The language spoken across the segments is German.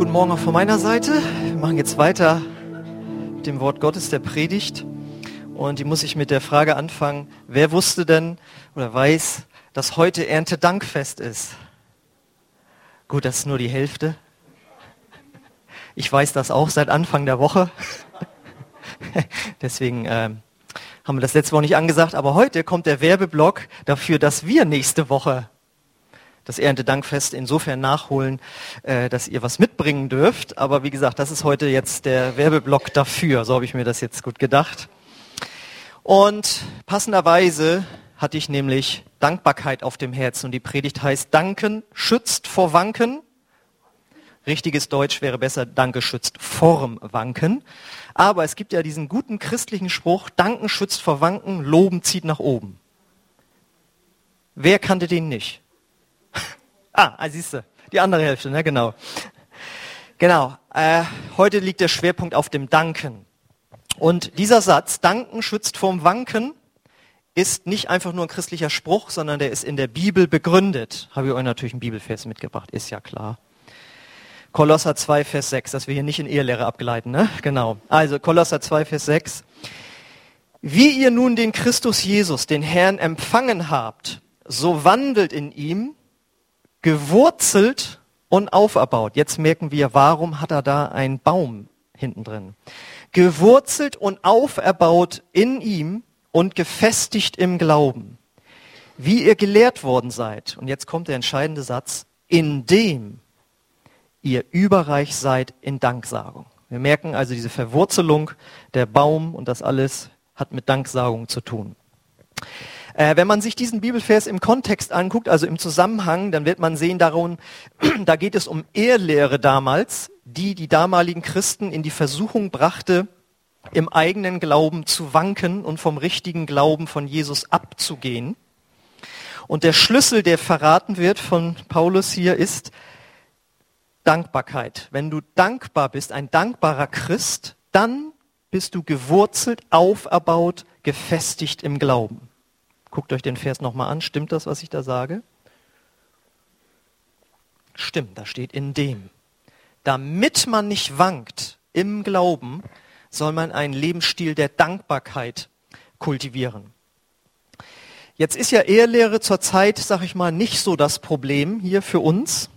guten Morgen auch von meiner Seite. Wir machen jetzt weiter mit dem Wort Gottes, der Predigt. Und die muss ich mit der Frage anfangen, wer wusste denn oder weiß, dass heute Erntedankfest ist? Gut, das ist nur die Hälfte. Ich weiß das auch seit Anfang der Woche. Deswegen äh, haben wir das letzte Woche nicht angesagt, aber heute kommt der Werbeblock dafür, dass wir nächste Woche das Erntedankfest insofern nachholen, äh, dass ihr was mitbringen dürft. Aber wie gesagt, das ist heute jetzt der Werbeblock dafür. So habe ich mir das jetzt gut gedacht. Und passenderweise hatte ich nämlich Dankbarkeit auf dem Herzen. Und die Predigt heißt, Danken schützt vor Wanken. Richtiges Deutsch wäre besser, Danke schützt vorm Wanken. Aber es gibt ja diesen guten christlichen Spruch, Danken schützt vor Wanken, Loben zieht nach oben. Wer kannte den nicht? Ah, ah siehst du, die andere Hälfte, ne, genau. Genau, äh, heute liegt der Schwerpunkt auf dem Danken. Und dieser Satz, Danken schützt vorm Wanken, ist nicht einfach nur ein christlicher Spruch, sondern der ist in der Bibel begründet. Habe ich euch natürlich einen Bibelvers mitgebracht, ist ja klar. Kolosser 2, Vers 6, dass wir hier nicht in Ehelehre abgeleiten, ne? Genau. Also Kolosser 2, Vers 6. Wie ihr nun den Christus Jesus, den Herrn, empfangen habt, so wandelt in ihm, gewurzelt und auferbaut. Jetzt merken wir, warum hat er da einen Baum hinten drin? Gewurzelt und auferbaut in ihm und gefestigt im Glauben. Wie ihr gelehrt worden seid. Und jetzt kommt der entscheidende Satz. Indem ihr überreich seid in Danksagung. Wir merken also diese Verwurzelung, der Baum und das alles hat mit Danksagung zu tun. Äh, wenn man sich diesen Bibelvers im Kontext anguckt, also im Zusammenhang, dann wird man sehen, darum, da geht es um Ehelehre damals, die die damaligen Christen in die Versuchung brachte, im eigenen Glauben zu wanken und vom richtigen Glauben von Jesus abzugehen. Und der Schlüssel, der verraten wird von Paulus hier, ist Dankbarkeit. Wenn du dankbar bist, ein dankbarer Christ, dann bist du gewurzelt, auferbaut, gefestigt im Glauben. Guckt euch den Vers nochmal an. Stimmt das, was ich da sage? Stimmt, da steht in dem. Damit man nicht wankt im Glauben, soll man einen Lebensstil der Dankbarkeit kultivieren. Jetzt ist ja Ehelehre zurzeit, sag ich mal, nicht so das Problem hier für uns.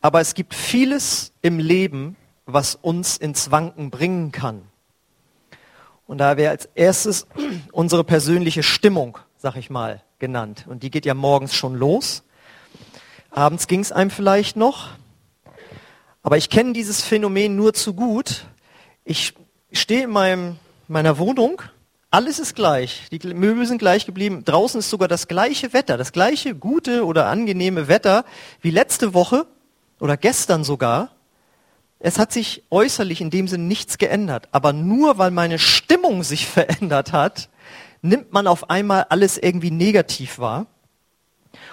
Aber es gibt vieles im Leben, was uns ins Wanken bringen kann. Und da wäre als erstes unsere persönliche Stimmung sag ich mal, genannt. Und die geht ja morgens schon los. Abends ging es einem vielleicht noch. Aber ich kenne dieses Phänomen nur zu gut. Ich stehe in meinem, meiner Wohnung, alles ist gleich. Die Möbel sind gleich geblieben. Draußen ist sogar das gleiche Wetter, das gleiche gute oder angenehme Wetter wie letzte Woche oder gestern sogar. Es hat sich äußerlich in dem Sinn nichts geändert. Aber nur weil meine Stimmung sich verändert hat, nimmt man auf einmal alles irgendwie negativ wahr.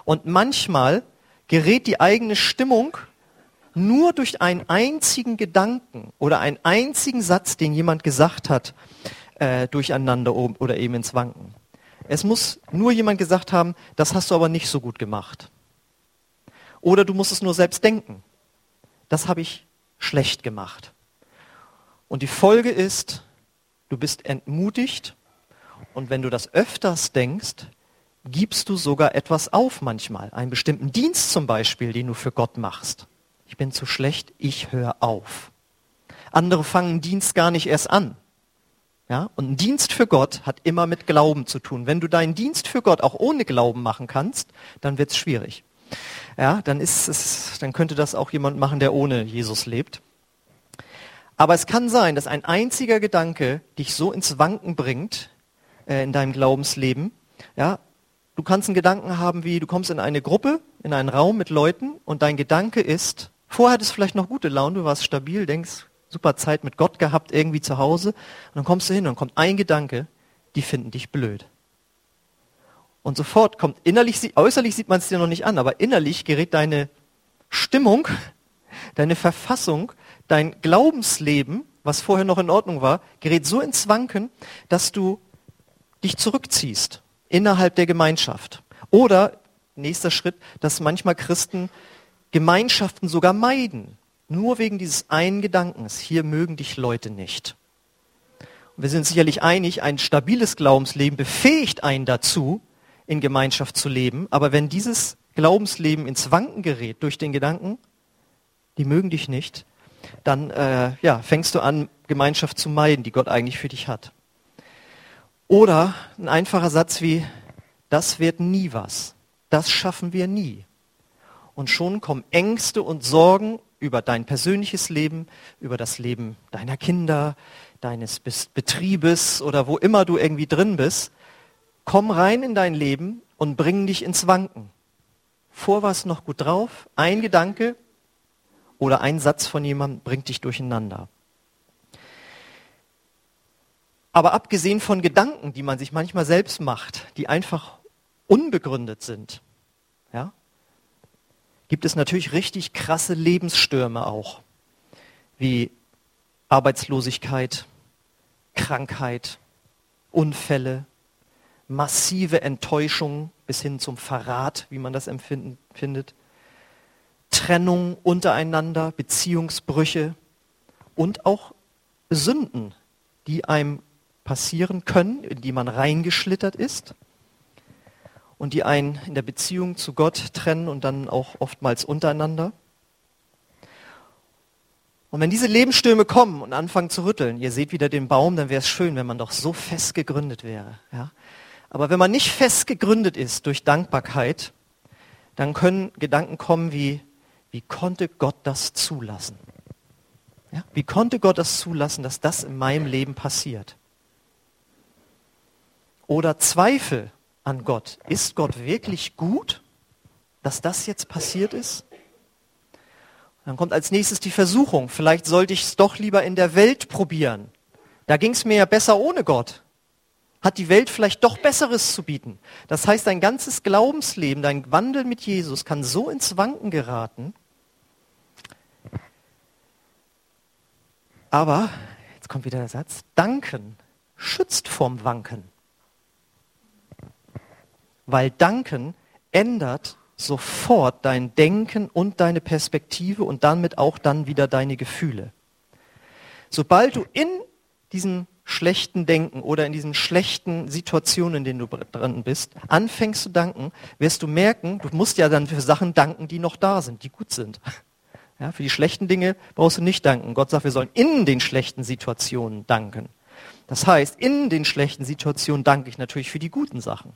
Und manchmal gerät die eigene Stimmung nur durch einen einzigen Gedanken oder einen einzigen Satz, den jemand gesagt hat, äh, durcheinander oder eben ins Wanken. Es muss nur jemand gesagt haben, das hast du aber nicht so gut gemacht. Oder du musst es nur selbst denken. Das habe ich schlecht gemacht. Und die Folge ist, du bist entmutigt und wenn du das öfters denkst, gibst du sogar etwas auf manchmal. Einen bestimmten Dienst zum Beispiel, den du für Gott machst. Ich bin zu schlecht, ich höre auf. Andere fangen Dienst gar nicht erst an. Ja? Und ein Dienst für Gott hat immer mit Glauben zu tun. Wenn du deinen Dienst für Gott auch ohne Glauben machen kannst, dann wird es schwierig. Ja, dann, ist es, dann könnte das auch jemand machen, der ohne Jesus lebt. Aber es kann sein, dass ein einziger Gedanke dich so ins Wanken bringt, äh, in deinem Glaubensleben. Ja, du kannst einen Gedanken haben wie, du kommst in eine Gruppe, in einen Raum mit Leuten und dein Gedanke ist, vorher hattest du vielleicht noch gute Laune, du warst stabil, denkst, super Zeit mit Gott gehabt, irgendwie zu Hause. Und dann kommst du hin und kommt ein Gedanke, die finden dich blöd. Und sofort kommt innerlich, äußerlich sieht man es dir noch nicht an, aber innerlich gerät deine Stimmung, deine Verfassung, dein Glaubensleben, was vorher noch in Ordnung war, gerät so ins Wanken, dass du dich zurückziehst innerhalb der Gemeinschaft. Oder, nächster Schritt, dass manchmal Christen Gemeinschaften sogar meiden, Nur wegen dieses einen Gedankens, hier mögen dich Leute nicht. Und wir sind sicherlich einig, ein stabiles Glaubensleben befähigt einen dazu, in Gemeinschaft zu leben. Aber wenn dieses Glaubensleben ins Wanken gerät durch den Gedanken, die mögen dich nicht, dann äh, ja, fängst du an, Gemeinschaft zu meiden, die Gott eigentlich für dich hat. Oder ein einfacher Satz wie, das wird nie was. Das schaffen wir nie. Und schon kommen Ängste und Sorgen über dein persönliches Leben, über das Leben deiner Kinder, deines Betriebes oder wo immer du irgendwie drin bist. Komm rein in dein Leben und bring dich ins Wanken. Vor was noch gut drauf, ein Gedanke oder ein Satz von jemandem bringt dich durcheinander. Aber abgesehen von Gedanken, die man sich manchmal selbst macht, die einfach unbegründet sind, ja, gibt es natürlich richtig krasse Lebensstürme auch, wie Arbeitslosigkeit, Krankheit, Unfälle, massive Enttäuschung bis hin zum Verrat, wie man das empfindet, Trennung untereinander, Beziehungsbrüche und auch Sünden, die einem passieren können, in die man reingeschlittert ist und die einen in der Beziehung zu Gott trennen und dann auch oftmals untereinander. Und wenn diese Lebensstürme kommen und anfangen zu rütteln, ihr seht wieder den Baum, dann wäre es schön, wenn man doch so fest gegründet wäre. Ja? Aber wenn man nicht fest gegründet ist durch Dankbarkeit, dann können Gedanken kommen wie, wie konnte Gott das zulassen? Ja? Wie konnte Gott das zulassen, dass das in meinem Leben passiert? Oder Zweifel an Gott. Ist Gott wirklich gut, dass das jetzt passiert ist? Dann kommt als nächstes die Versuchung. Vielleicht sollte ich es doch lieber in der Welt probieren. Da ging es mir ja besser ohne Gott. Hat die Welt vielleicht doch Besseres zu bieten? Das heißt, dein ganzes Glaubensleben, dein Wandel mit Jesus kann so ins Wanken geraten. Aber, jetzt kommt wieder der Satz, danken schützt vorm Wanken. Weil danken ändert sofort dein Denken und deine Perspektive und damit auch dann wieder deine Gefühle. Sobald du in diesen schlechten Denken oder in diesen schlechten Situationen, in denen du dran bist, anfängst zu danken, wirst du merken, du musst ja dann für Sachen danken, die noch da sind, die gut sind. Ja, für die schlechten Dinge brauchst du nicht danken. Gott sagt, wir sollen in den schlechten Situationen danken. Das heißt, in den schlechten Situationen danke ich natürlich für die guten Sachen.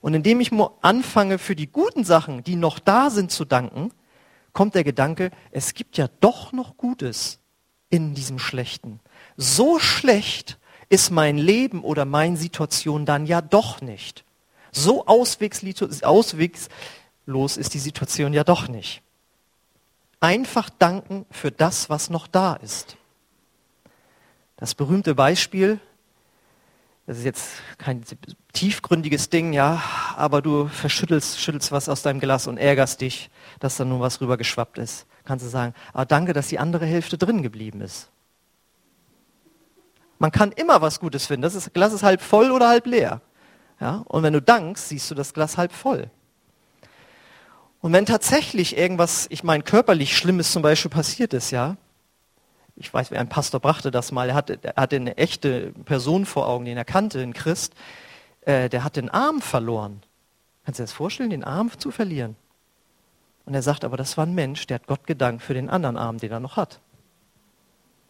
Und indem ich anfange, für die guten Sachen, die noch da sind, zu danken, kommt der Gedanke, es gibt ja doch noch Gutes in diesem Schlechten. So schlecht ist mein Leben oder meine Situation dann ja doch nicht. So auswegslos ist die Situation ja doch nicht. Einfach danken für das, was noch da ist. Das berühmte Beispiel das ist jetzt kein tiefgründiges Ding, ja, aber du verschüttelst schüttelst was aus deinem Glas und ärgerst dich, dass da nun was rübergeschwappt ist. Kannst du sagen, ah, danke, dass die andere Hälfte drin geblieben ist. Man kann immer was Gutes finden. Das ist, Glas ist halb voll oder halb leer. Ja? Und wenn du dankst, siehst du das Glas halb voll. Und wenn tatsächlich irgendwas, ich meine, körperlich Schlimmes zum Beispiel passiert ist, ja, ich weiß, ein Pastor brachte das mal, er hatte, er hatte eine echte Person vor Augen, den er kannte, ein Christ, äh, der hat den Arm verloren. Kannst du dir das vorstellen, den Arm zu verlieren? Und er sagt, aber das war ein Mensch, der hat Gott gedankt für den anderen Arm, den er noch hat.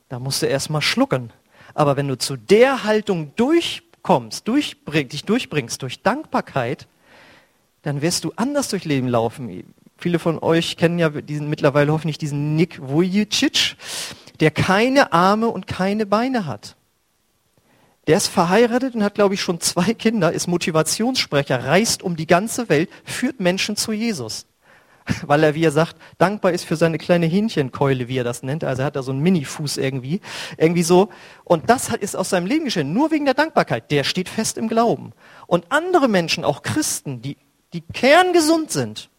Da musst du erst mal schlucken. Aber wenn du zu der Haltung durchkommst, durchbring, dich durchbringst durch Dankbarkeit, dann wirst du anders durch Leben laufen. Viele von euch kennen ja diesen, mittlerweile hoffentlich diesen Nick Vujicic der keine Arme und keine Beine hat. Der ist verheiratet und hat, glaube ich, schon zwei Kinder, ist Motivationssprecher, reist um die ganze Welt, führt Menschen zu Jesus. Weil er, wie er sagt, dankbar ist für seine kleine Hähnchenkeule, wie er das nennt. Also er hat da so einen Mini-Fuß irgendwie. Irgendwie so. Und das ist aus seinem Leben geschehen. Nur wegen der Dankbarkeit. Der steht fest im Glauben. Und andere Menschen, auch Christen, die, die kerngesund sind,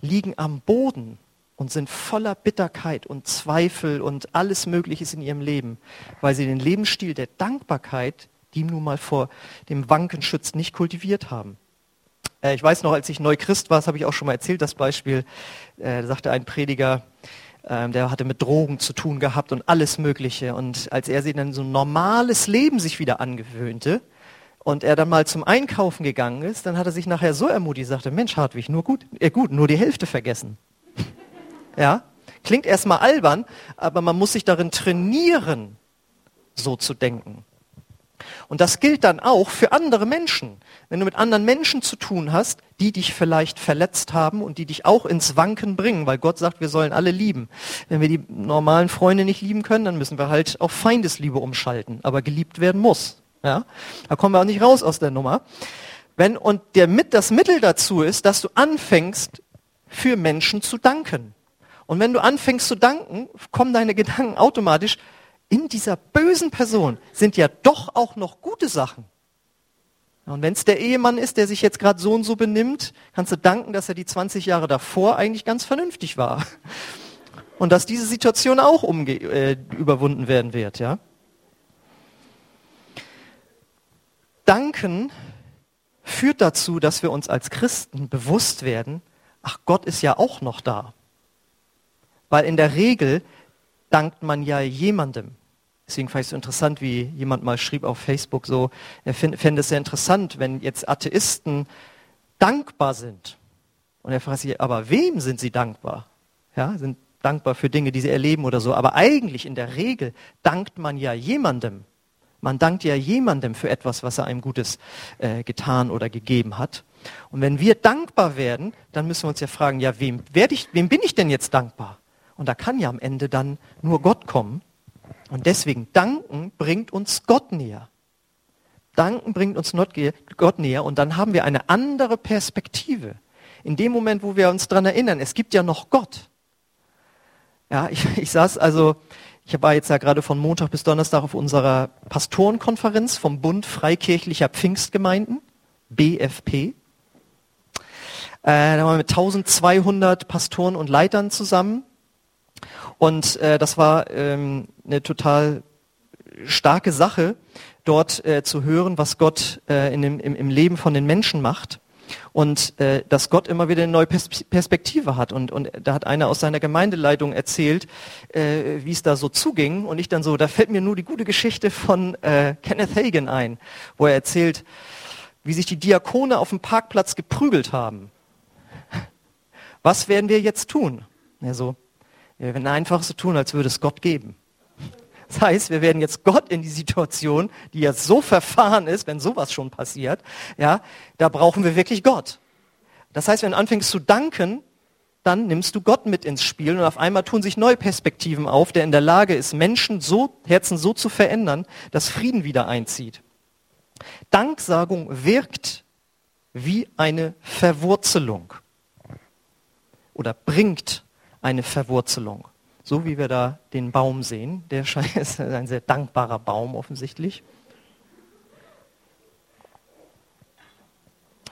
liegen am Boden und sind voller Bitterkeit und Zweifel und alles Mögliche in ihrem Leben, weil sie den Lebensstil der Dankbarkeit, die nun mal vor dem Wanken schützt, nicht kultiviert haben. Äh, ich weiß noch, als ich neu Christ war, das habe ich auch schon mal erzählt, das Beispiel, äh, da sagte ein Prediger, Ähm, der hatte mit Drogen zu tun gehabt und alles Mögliche. Und als er sich dann so ein normales Leben sich wieder angewöhnte und er dann mal zum Einkaufen gegangen ist, dann hat er sich nachher so ermutigt, sagte, Mensch Hartwig, nur gut, äh, gut, nur die Hälfte vergessen. Ja, klingt erstmal albern, aber man muss sich darin trainieren, so zu denken. Und das gilt dann auch für andere Menschen. Wenn du mit anderen Menschen zu tun hast, die dich vielleicht verletzt haben und die dich auch ins Wanken bringen, weil Gott sagt, wir sollen alle lieben. Wenn wir die normalen Freunde nicht lieben können, dann müssen wir halt auf Feindesliebe umschalten. Aber geliebt werden muss. Ja? Da kommen wir auch nicht raus aus der Nummer. Wenn, und der, das Mittel dazu ist, dass du anfängst, für Menschen zu danken. Und wenn du anfängst zu danken, kommen deine Gedanken automatisch, in dieser bösen Person sind ja doch auch noch gute Sachen. Und wenn es der Ehemann ist, der sich jetzt gerade so und so benimmt, kannst du danken, dass er die 20 Jahre davor eigentlich ganz vernünftig war. Und dass diese Situation auch äh, überwunden werden wird. Ja? Danken führt dazu, dass wir uns als Christen bewusst werden, ach Gott ist ja auch noch da. Weil in der Regel dankt man ja jemandem. Deswegen fand ich es so interessant, wie jemand mal schrieb auf Facebook so, er fände es sehr interessant, wenn jetzt Atheisten dankbar sind. Und er fragt sich, aber wem sind sie dankbar? Ja, sind dankbar für Dinge, die sie erleben oder so. Aber eigentlich in der Regel dankt man ja jemandem. Man dankt ja jemandem für etwas, was er einem Gutes äh, getan oder gegeben hat. Und wenn wir dankbar werden, dann müssen wir uns ja fragen, ja, wem, ich, wem bin ich denn jetzt dankbar? Und da kann ja am Ende dann nur Gott kommen. Und deswegen, danken bringt uns Gott näher. Danken bringt uns Gott näher und dann haben wir eine andere Perspektive. In dem Moment, wo wir uns daran erinnern, es gibt ja noch Gott. Ja, ich, ich saß also, ich war jetzt ja gerade von Montag bis Donnerstag auf unserer Pastorenkonferenz vom Bund Freikirchlicher Pfingstgemeinden, BFP. Äh, da waren wir mit 1200 Pastoren und Leitern zusammen und äh, das war ähm, eine total starke Sache, dort äh, zu hören, was Gott äh, in dem, im, im Leben von den Menschen macht und äh, dass Gott immer wieder eine neue Pers Perspektive hat. Und, und da hat einer aus seiner Gemeindeleitung erzählt, äh, wie es da so zuging. Und ich dann so, da fällt mir nur die gute Geschichte von äh, Kenneth Hagen ein, wo er erzählt, wie sich die Diakone auf dem Parkplatz geprügelt haben. Was werden wir jetzt tun? Er so, wir werden einfach so tun, als würde es Gott geben. Das heißt, wir werden jetzt Gott in die Situation, die ja so verfahren ist, wenn sowas schon passiert, ja, da brauchen wir wirklich Gott. Das heißt, wenn du anfängst zu danken, dann nimmst du Gott mit ins Spiel und auf einmal tun sich neue Perspektiven auf, der in der Lage ist, Menschen so, Herzen so zu verändern, dass Frieden wieder einzieht. Danksagung wirkt wie eine Verwurzelung oder bringt eine Verwurzelung. So wie wir da den Baum sehen. Der ist ein sehr dankbarer Baum offensichtlich.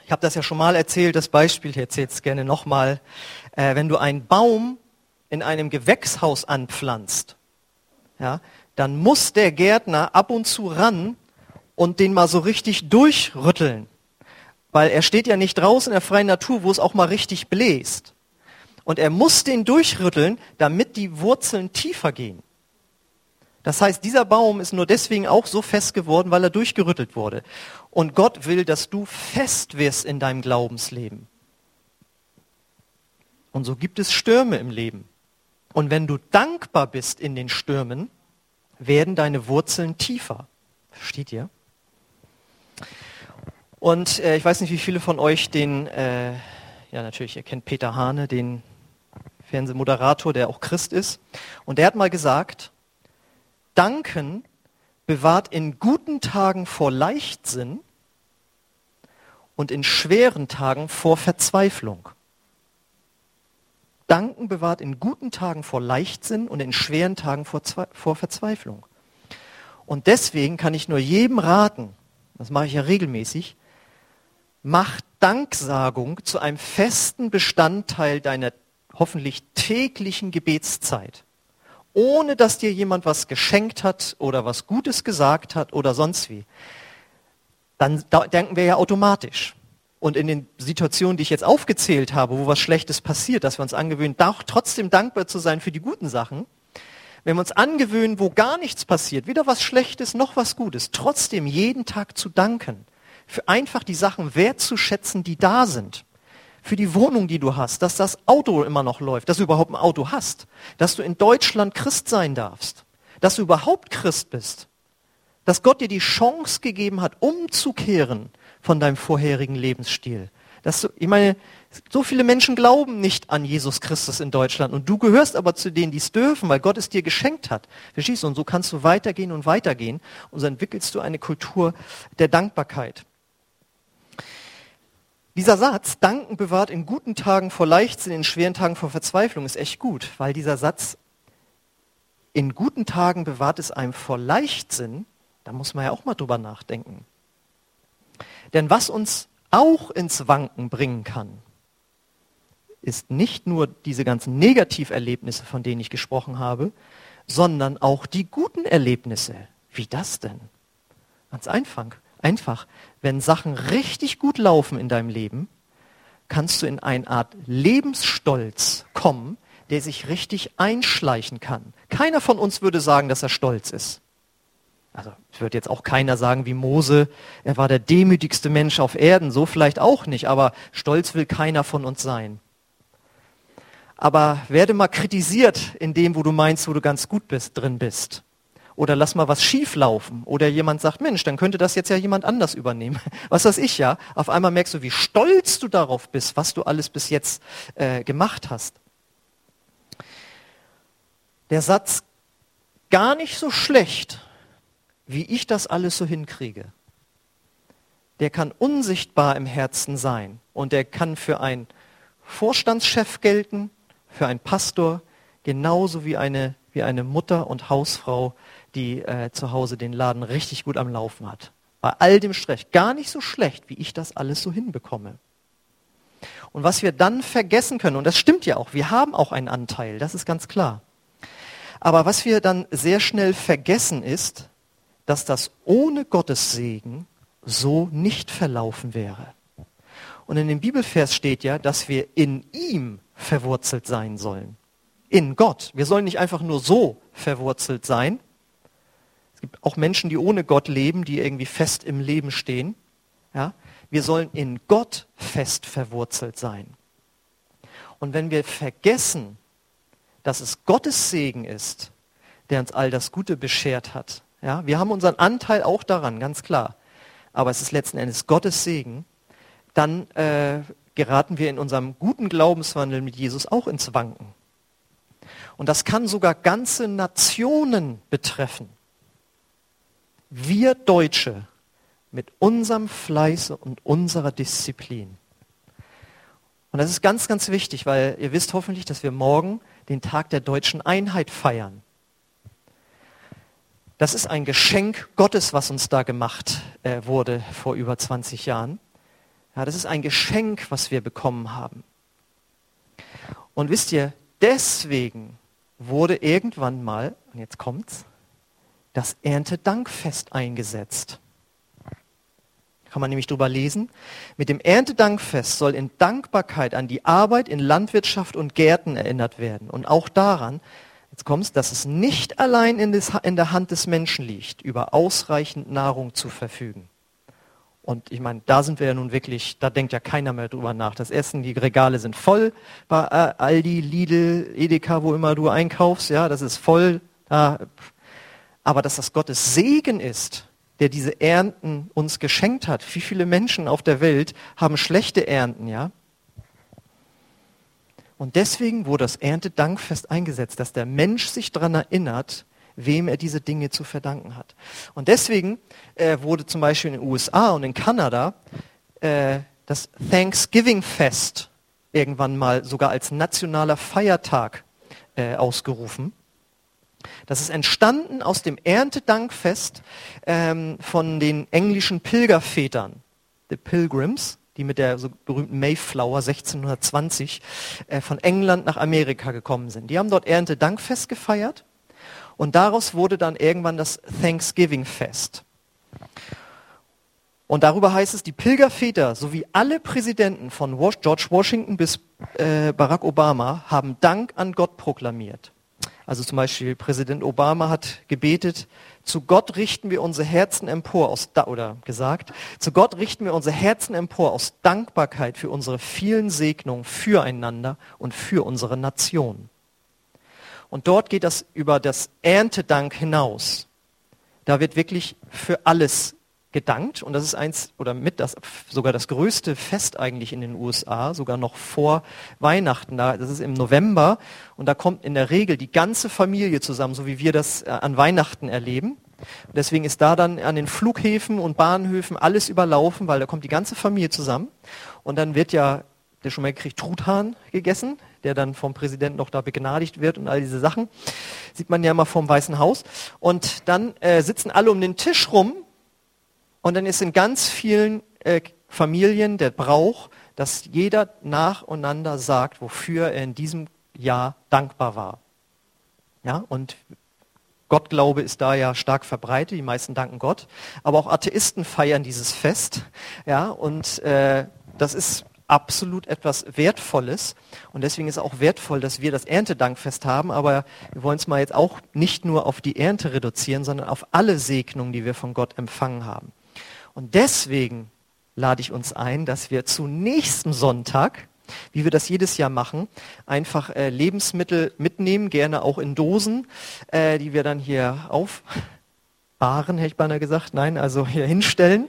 Ich habe das ja schon mal erzählt, das Beispiel, ich erzähle es gerne nochmal. Äh, wenn du einen Baum in einem Gewächshaus anpflanzt, ja, dann muss der Gärtner ab und zu ran und den mal so richtig durchrütteln. Weil er steht ja nicht draußen in der freien Natur, wo es auch mal richtig bläst. Und er muss den durchrütteln, damit die Wurzeln tiefer gehen. Das heißt, dieser Baum ist nur deswegen auch so fest geworden, weil er durchgerüttelt wurde. Und Gott will, dass du fest wirst in deinem Glaubensleben. Und so gibt es Stürme im Leben. Und wenn du dankbar bist in den Stürmen, werden deine Wurzeln tiefer. Versteht ihr? Und äh, ich weiß nicht, wie viele von euch den, äh, ja natürlich, ihr kennt Peter Hane, den Fernsehmoderator, der auch Christ ist. Und der hat mal gesagt, Danken bewahrt in guten Tagen vor Leichtsinn und in schweren Tagen vor Verzweiflung. Danken bewahrt in guten Tagen vor Leichtsinn und in schweren Tagen vor, vor Verzweiflung. Und deswegen kann ich nur jedem raten, das mache ich ja regelmäßig, mach Danksagung zu einem festen Bestandteil deiner hoffentlich täglichen Gebetszeit, ohne dass dir jemand was geschenkt hat oder was Gutes gesagt hat oder sonst wie, dann denken wir ja automatisch. und in den Situationen, die ich jetzt aufgezählt habe, wo was Schlechtes passiert, dass wir uns angewöhnen, doch trotzdem dankbar zu sein für die guten Sachen, wenn wir uns angewöhnen, wo gar nichts passiert, weder was Schlechtes noch was Gutes, trotzdem jeden Tag zu danken, für einfach die Sachen wertzuschätzen, die da sind, für die Wohnung, die du hast, dass das Auto immer noch läuft, dass du überhaupt ein Auto hast, dass du in Deutschland Christ sein darfst, dass du überhaupt Christ bist, dass Gott dir die Chance gegeben hat, umzukehren von deinem vorherigen Lebensstil. Dass du, ich meine, so viele Menschen glauben nicht an Jesus Christus in Deutschland und du gehörst aber zu denen, die es dürfen, weil Gott es dir geschenkt hat. Verstehst du? Und so kannst du weitergehen und weitergehen und so entwickelst du eine Kultur der Dankbarkeit. Dieser Satz, Danken bewahrt in guten Tagen vor Leichtsinn, in schweren Tagen vor Verzweiflung, ist echt gut, weil dieser Satz, in guten Tagen bewahrt es einem vor Leichtsinn, da muss man ja auch mal drüber nachdenken. Denn was uns auch ins Wanken bringen kann, ist nicht nur diese ganzen Negativerlebnisse, von denen ich gesprochen habe, sondern auch die guten Erlebnisse. Wie das denn? Ganz einfach. Einfach, wenn Sachen richtig gut laufen in deinem Leben, kannst du in eine Art Lebensstolz kommen, der sich richtig einschleichen kann. Keiner von uns würde sagen, dass er stolz ist. Also wird jetzt auch keiner sagen wie Mose, er war der demütigste Mensch auf Erden, so vielleicht auch nicht, aber stolz will keiner von uns sein. Aber werde mal kritisiert in dem, wo du meinst, wo du ganz gut bist, drin bist. Oder lass mal was schief laufen. Oder jemand sagt, Mensch, dann könnte das jetzt ja jemand anders übernehmen. Was weiß ich ja. Auf einmal merkst du, wie stolz du darauf bist, was du alles bis jetzt äh, gemacht hast. Der Satz, gar nicht so schlecht, wie ich das alles so hinkriege, der kann unsichtbar im Herzen sein und der kann für einen Vorstandschef gelten, für einen Pastor, genauso wie eine, wie eine Mutter und Hausfrau, die äh, zu Hause den Laden richtig gut am Laufen hat. Bei all dem Stress. Gar nicht so schlecht, wie ich das alles so hinbekomme. Und was wir dann vergessen können, und das stimmt ja auch, wir haben auch einen Anteil, das ist ganz klar. Aber was wir dann sehr schnell vergessen ist, dass das ohne Gottes Segen so nicht verlaufen wäre. Und in dem Bibelvers steht ja, dass wir in ihm verwurzelt sein sollen. In Gott. Wir sollen nicht einfach nur so verwurzelt sein. Es gibt auch Menschen, die ohne Gott leben, die irgendwie fest im Leben stehen. Ja? Wir sollen in Gott fest verwurzelt sein. Und wenn wir vergessen, dass es Gottes Segen ist, der uns all das Gute beschert hat, ja, wir haben unseren Anteil auch daran, ganz klar. Aber es ist letzten Endes Gottes Segen. Dann äh, geraten wir in unserem guten Glaubenswandel mit Jesus auch ins Wanken. Und das kann sogar ganze Nationen betreffen. Wir Deutsche mit unserem Fleiß und unserer Disziplin. Und das ist ganz, ganz wichtig, weil ihr wisst hoffentlich, dass wir morgen den Tag der deutschen Einheit feiern. Das ist ein Geschenk Gottes, was uns da gemacht äh, wurde vor über 20 Jahren. Ja, das ist ein Geschenk, was wir bekommen haben. Und wisst ihr, deswegen wurde irgendwann mal, und jetzt kommt's, das Erntedankfest eingesetzt. Kann man nämlich drüber lesen. Mit dem Erntedankfest soll in Dankbarkeit an die Arbeit in Landwirtschaft und Gärten erinnert werden und auch daran, jetzt kommt's, dass es nicht allein in, des, in der Hand des Menschen liegt, über ausreichend Nahrung zu verfügen. Und ich meine, da sind wir ja nun wirklich, da denkt ja keiner mehr drüber nach. Das Essen, die Regale sind voll bei äh, Aldi, Lidl, Edeka, wo immer du einkaufst, ja, das ist voll. Da. Aber dass das Gottes Segen ist, der diese Ernten uns geschenkt hat. Wie viele Menschen auf der Welt haben schlechte Ernten, ja? Und deswegen wurde das Erntedankfest eingesetzt, dass der Mensch sich daran erinnert, wem er diese Dinge zu verdanken hat. Und deswegen äh, wurde zum Beispiel in den USA und in Kanada äh, das Thanksgiving Fest irgendwann mal sogar als nationaler Feiertag äh, ausgerufen. Das ist entstanden aus dem Erntedankfest ähm, von den englischen Pilgervätern, the Pilgrims die mit der so berühmten Mayflower 1620 äh, von England nach Amerika gekommen sind. Die haben dort Erntedankfest gefeiert und daraus wurde dann irgendwann das Thanksgiving Fest. Und darüber heißt es, die Pilgerväter sowie alle Präsidenten von George Washington bis äh, Barack Obama haben Dank an Gott proklamiert. Also zum Beispiel Präsident Obama hat gebetet, zu Gott richten wir unsere Herzen empor aus, oder gesagt, zu Gott richten wir unsere Herzen empor aus Dankbarkeit für unsere vielen Segnungen füreinander und für unsere Nation. Und dort geht das über das Erntedank hinaus. Da wird wirklich für alles gedankt und das ist eins oder mit das sogar das größte Fest eigentlich in den USA, sogar noch vor Weihnachten. das ist im November und da kommt in der Regel die ganze Familie zusammen, so wie wir das äh, an Weihnachten erleben. deswegen ist da dann an den Flughäfen und Bahnhöfen alles überlaufen, weil da kommt die ganze Familie zusammen und dann wird ja der schon mal gekriegt Truthahn gegessen, der dann vom Präsidenten noch da begnadigt wird und all diese Sachen. Sieht man ja mal vom Weißen Haus. Und dann äh, sitzen alle um den Tisch rum und dann ist in ganz vielen äh, Familien der Brauch, dass jeder nacheinander sagt, wofür er in diesem Jahr dankbar war. Ja, und Gottglaube ist da ja stark verbreitet, die meisten danken Gott, aber auch Atheisten feiern dieses Fest, ja, und äh, das ist absolut etwas Wertvolles und deswegen ist es auch wertvoll, dass wir das Erntedankfest haben, aber wir wollen es mal jetzt auch nicht nur auf die Ernte reduzieren, sondern auf alle Segnungen, die wir von Gott empfangen haben. Und deswegen lade ich uns ein, dass wir zu nächsten Sonntag, wie wir das jedes Jahr machen, einfach äh, Lebensmittel mitnehmen, gerne auch in Dosen, äh, die wir dann hier aufbahren, hätte ich beinahe gesagt, nein, also hier hinstellen.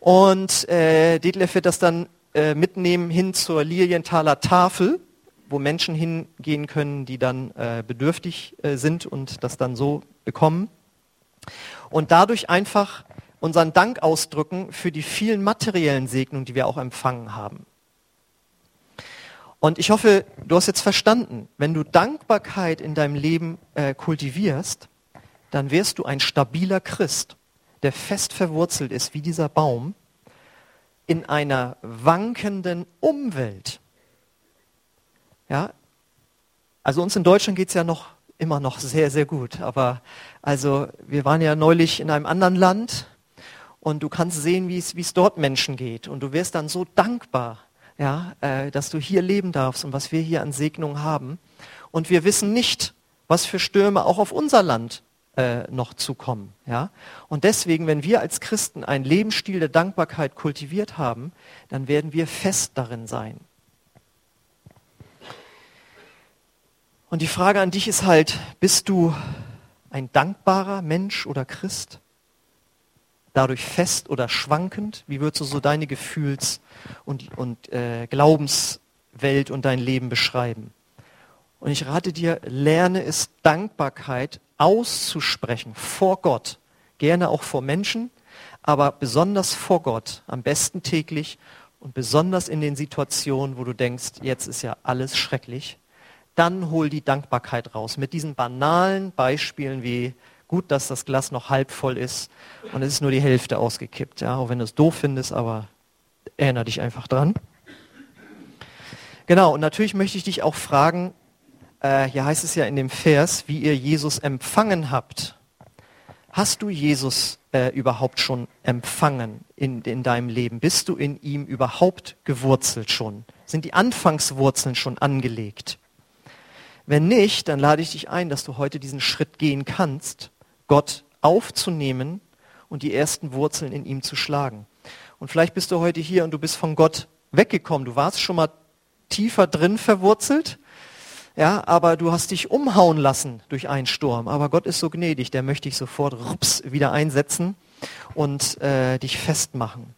Und äh, Detlef wird das dann äh, mitnehmen hin zur Lilienthaler Tafel, wo Menschen hingehen können, die dann äh, bedürftig äh, sind und das dann so bekommen. Und dadurch einfach unseren Dank ausdrücken für die vielen materiellen Segnungen, die wir auch empfangen haben. Und ich hoffe, du hast jetzt verstanden, wenn du Dankbarkeit in deinem Leben äh, kultivierst, dann wirst du ein stabiler Christ, der fest verwurzelt ist wie dieser Baum in einer wankenden Umwelt. Ja, also uns in Deutschland geht es ja noch immer noch sehr, sehr gut. Aber also wir waren ja neulich in einem anderen Land und du kannst sehen, wie es dort Menschen geht. Und du wirst dann so dankbar, ja, äh, dass du hier leben darfst und was wir hier an Segnungen haben. Und wir wissen nicht, was für Stürme auch auf unser Land äh, noch zukommen. Ja? Und deswegen, wenn wir als Christen einen Lebensstil der Dankbarkeit kultiviert haben, dann werden wir fest darin sein. Und die Frage an dich ist halt, bist du ein dankbarer Mensch oder Christ? Dadurch fest oder schwankend? Wie würdest du so deine Gefühls- und, und äh, Glaubenswelt und dein Leben beschreiben? Und ich rate dir, lerne es, Dankbarkeit auszusprechen vor Gott. Gerne auch vor Menschen, aber besonders vor Gott. Am besten täglich und besonders in den Situationen, wo du denkst, jetzt ist ja alles schrecklich. Dann hol die Dankbarkeit raus. Mit diesen banalen Beispielen wie gut, dass das Glas noch halb voll ist und es ist nur die Hälfte ausgekippt. Ja, auch wenn du es doof findest, aber erinnere dich einfach dran. Genau, und natürlich möchte ich dich auch fragen, äh, hier heißt es ja in dem Vers, wie ihr Jesus empfangen habt. Hast du Jesus äh, überhaupt schon empfangen in, in deinem Leben? Bist du in ihm überhaupt gewurzelt schon? Sind die Anfangswurzeln schon angelegt? Wenn nicht, dann lade ich dich ein, dass du heute diesen Schritt gehen kannst Gott aufzunehmen und die ersten Wurzeln in ihm zu schlagen. Und vielleicht bist du heute hier und du bist von Gott weggekommen. Du warst schon mal tiefer drin verwurzelt, ja, aber du hast dich umhauen lassen durch einen Sturm. Aber Gott ist so gnädig, der möchte dich sofort rups, wieder einsetzen und äh, dich festmachen.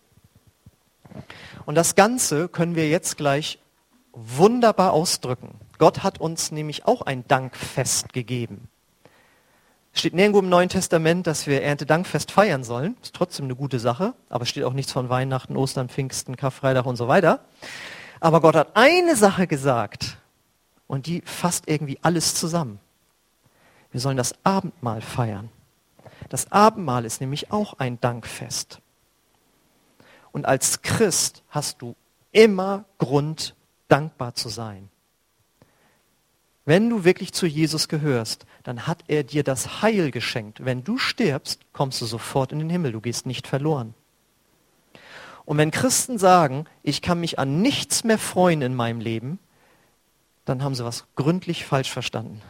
Und das Ganze können wir jetzt gleich wunderbar ausdrücken. Gott hat uns nämlich auch ein Dankfest gegeben. Steht nirgendwo im Neuen Testament, dass wir Erntedankfest feiern sollen. Ist trotzdem eine gute Sache. Aber es steht auch nichts von Weihnachten, Ostern, Pfingsten, Karfreitag und so weiter. Aber Gott hat eine Sache gesagt. Und die fasst irgendwie alles zusammen. Wir sollen das Abendmahl feiern. Das Abendmahl ist nämlich auch ein Dankfest. Und als Christ hast du immer Grund, dankbar zu sein. Wenn du wirklich zu Jesus gehörst, dann hat er dir das Heil geschenkt. Wenn du stirbst, kommst du sofort in den Himmel. Du gehst nicht verloren. Und wenn Christen sagen, ich kann mich an nichts mehr freuen in meinem Leben, dann haben sie was gründlich falsch verstanden.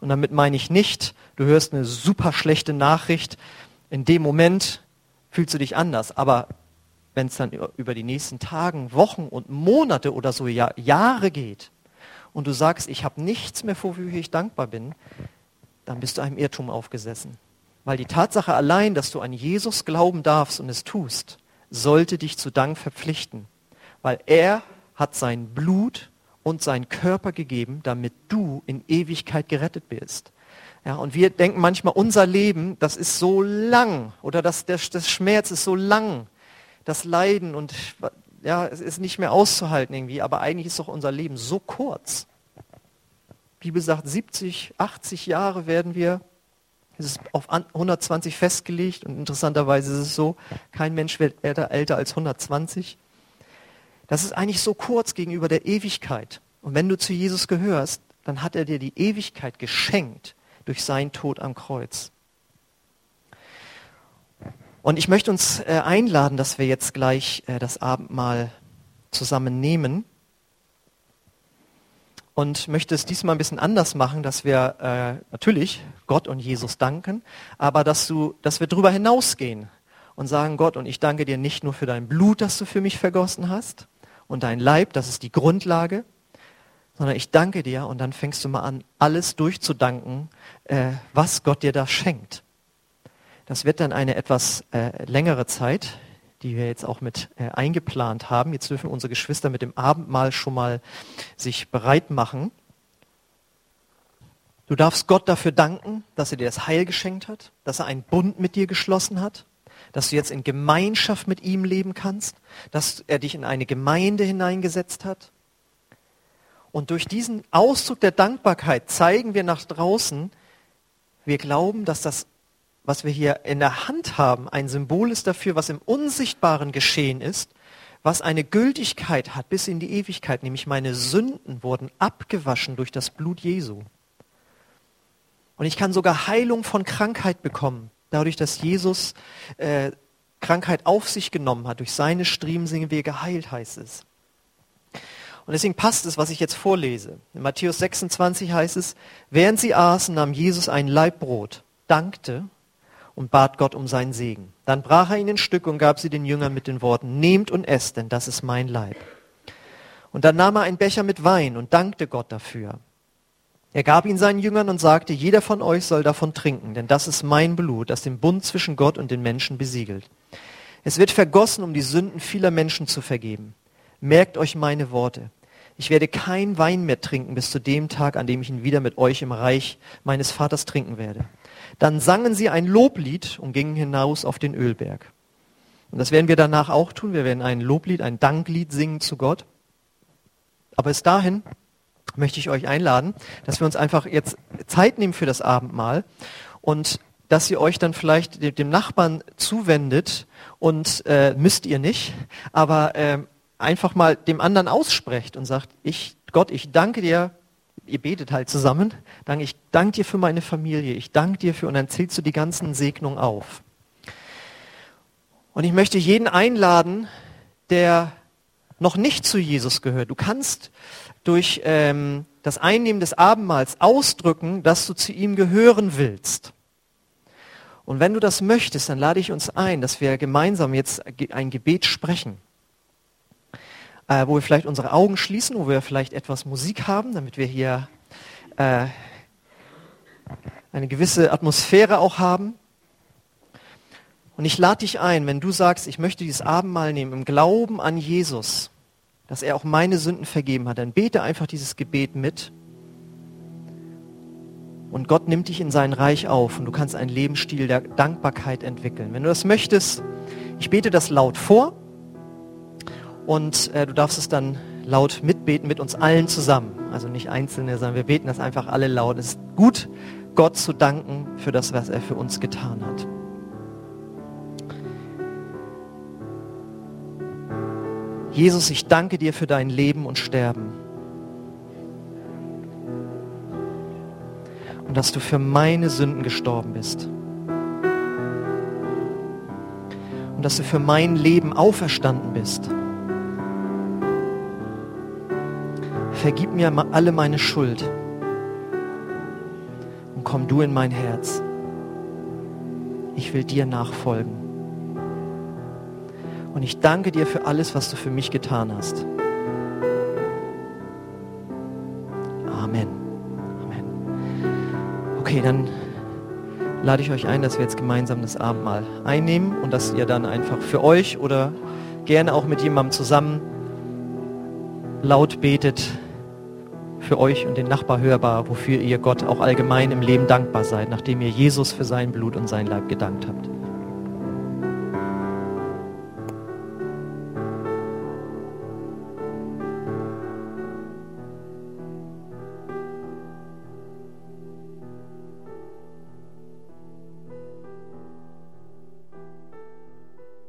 Und damit meine ich nicht, du hörst eine super schlechte Nachricht, in dem Moment fühlst du dich anders, aber wenn es dann über die nächsten Tagen, Wochen und Monate oder so Jahre geht und du sagst, ich habe nichts mehr, wofür ich dankbar bin, dann bist du einem Irrtum aufgesessen. Weil die Tatsache allein, dass du an Jesus glauben darfst und es tust, sollte dich zu Dank verpflichten. Weil er hat sein Blut und seinen Körper gegeben, damit du in Ewigkeit gerettet bist. Ja, und wir denken manchmal, unser Leben, das ist so lang oder das, das, das Schmerz ist so lang, das Leiden und ja, es ist nicht mehr auszuhalten irgendwie, aber eigentlich ist doch unser Leben so kurz. Bibel sagt, 70, 80 Jahre werden wir, es ist auf 120 festgelegt und interessanterweise ist es so, kein Mensch wird älter als 120. Das ist eigentlich so kurz gegenüber der Ewigkeit. Und wenn du zu Jesus gehörst, dann hat er dir die Ewigkeit geschenkt durch seinen Tod am Kreuz. Und ich möchte uns äh, einladen, dass wir jetzt gleich äh, das Abendmahl zusammen nehmen. Und möchte es diesmal ein bisschen anders machen, dass wir äh, natürlich Gott und Jesus danken, aber dass, du, dass wir darüber hinausgehen und sagen, Gott, und ich danke dir nicht nur für dein Blut, das du für mich vergossen hast, und dein Leib, das ist die Grundlage, sondern ich danke dir und dann fängst du mal an, alles durchzudanken, äh, was Gott dir da schenkt. Das wird dann eine etwas äh, längere Zeit, die wir jetzt auch mit äh, eingeplant haben. Jetzt dürfen unsere Geschwister mit dem Abendmahl schon mal sich bereit machen. Du darfst Gott dafür danken, dass er dir das Heil geschenkt hat, dass er einen Bund mit dir geschlossen hat, dass du jetzt in Gemeinschaft mit ihm leben kannst, dass er dich in eine Gemeinde hineingesetzt hat. Und durch diesen Ausdruck der Dankbarkeit zeigen wir nach draußen, wir glauben, dass das was wir hier in der Hand haben, ein Symbol ist dafür, was im Unsichtbaren geschehen ist, was eine Gültigkeit hat bis in die Ewigkeit, nämlich meine Sünden wurden abgewaschen durch das Blut Jesu. Und ich kann sogar Heilung von Krankheit bekommen, dadurch, dass Jesus äh, Krankheit auf sich genommen hat. Durch seine Striemen sind wir geheilt, heißt es. Und deswegen passt es, was ich jetzt vorlese. In Matthäus 26 heißt es, während sie aßen, nahm Jesus ein Leibbrot, dankte und bat Gott um seinen Segen. Dann brach er ihn in Stücke und gab sie den Jüngern mit den Worten, nehmt und esst, denn das ist mein Leib. Und dann nahm er einen Becher mit Wein und dankte Gott dafür. Er gab ihn seinen Jüngern und sagte, jeder von euch soll davon trinken, denn das ist mein Blut, das den Bund zwischen Gott und den Menschen besiegelt. Es wird vergossen, um die Sünden vieler Menschen zu vergeben. Merkt euch meine Worte. Ich werde kein Wein mehr trinken bis zu dem Tag, an dem ich ihn wieder mit euch im Reich meines Vaters trinken werde. Dann sangen sie ein Loblied und gingen hinaus auf den Ölberg. Und das werden wir danach auch tun. Wir werden ein Loblied, ein Danklied singen zu Gott. Aber bis dahin möchte ich euch einladen, dass wir uns einfach jetzt Zeit nehmen für das Abendmahl und dass ihr euch dann vielleicht dem Nachbarn zuwendet und äh, müsst ihr nicht, aber äh, einfach mal dem anderen aussprecht und sagt, ich, Gott, ich danke dir ihr betet halt zusammen. Dann, ich danke dir für meine Familie, ich danke dir für, und dann zählst du die ganzen Segnungen auf. Und ich möchte jeden einladen, der noch nicht zu Jesus gehört. Du kannst durch ähm, das Einnehmen des Abendmahls ausdrücken, dass du zu ihm gehören willst. Und wenn du das möchtest, dann lade ich uns ein, dass wir gemeinsam jetzt ein Gebet sprechen äh, wo wir vielleicht unsere Augen schließen, wo wir vielleicht etwas Musik haben, damit wir hier äh, eine gewisse Atmosphäre auch haben. Und ich lade dich ein, wenn du sagst, ich möchte dieses Abendmahl nehmen im Glauben an Jesus, dass er auch meine Sünden vergeben hat, dann bete einfach dieses Gebet mit. Und Gott nimmt dich in sein Reich auf und du kannst einen Lebensstil der Dankbarkeit entwickeln. Wenn du das möchtest, ich bete das laut vor und äh, du darfst es dann laut mitbeten mit uns allen zusammen. Also nicht Einzelne, sondern wir beten das einfach alle laut. Es ist gut, Gott zu danken für das, was er für uns getan hat. Jesus, ich danke dir für dein Leben und Sterben. Und dass du für meine Sünden gestorben bist. und dass du für mein Leben auferstanden bist. Vergib mir alle meine Schuld und komm du in mein Herz. Ich will dir nachfolgen. Und ich danke dir für alles, was du für mich getan hast. Amen. Amen. Okay, dann lade ich euch ein, dass wir jetzt gemeinsam das Abendmahl einnehmen und dass ihr dann einfach für euch oder gerne auch mit jemandem zusammen laut betet, für euch und den Nachbar hörbar, wofür ihr Gott auch allgemein im Leben dankbar seid, nachdem ihr Jesus für sein Blut und sein Leib gedankt habt.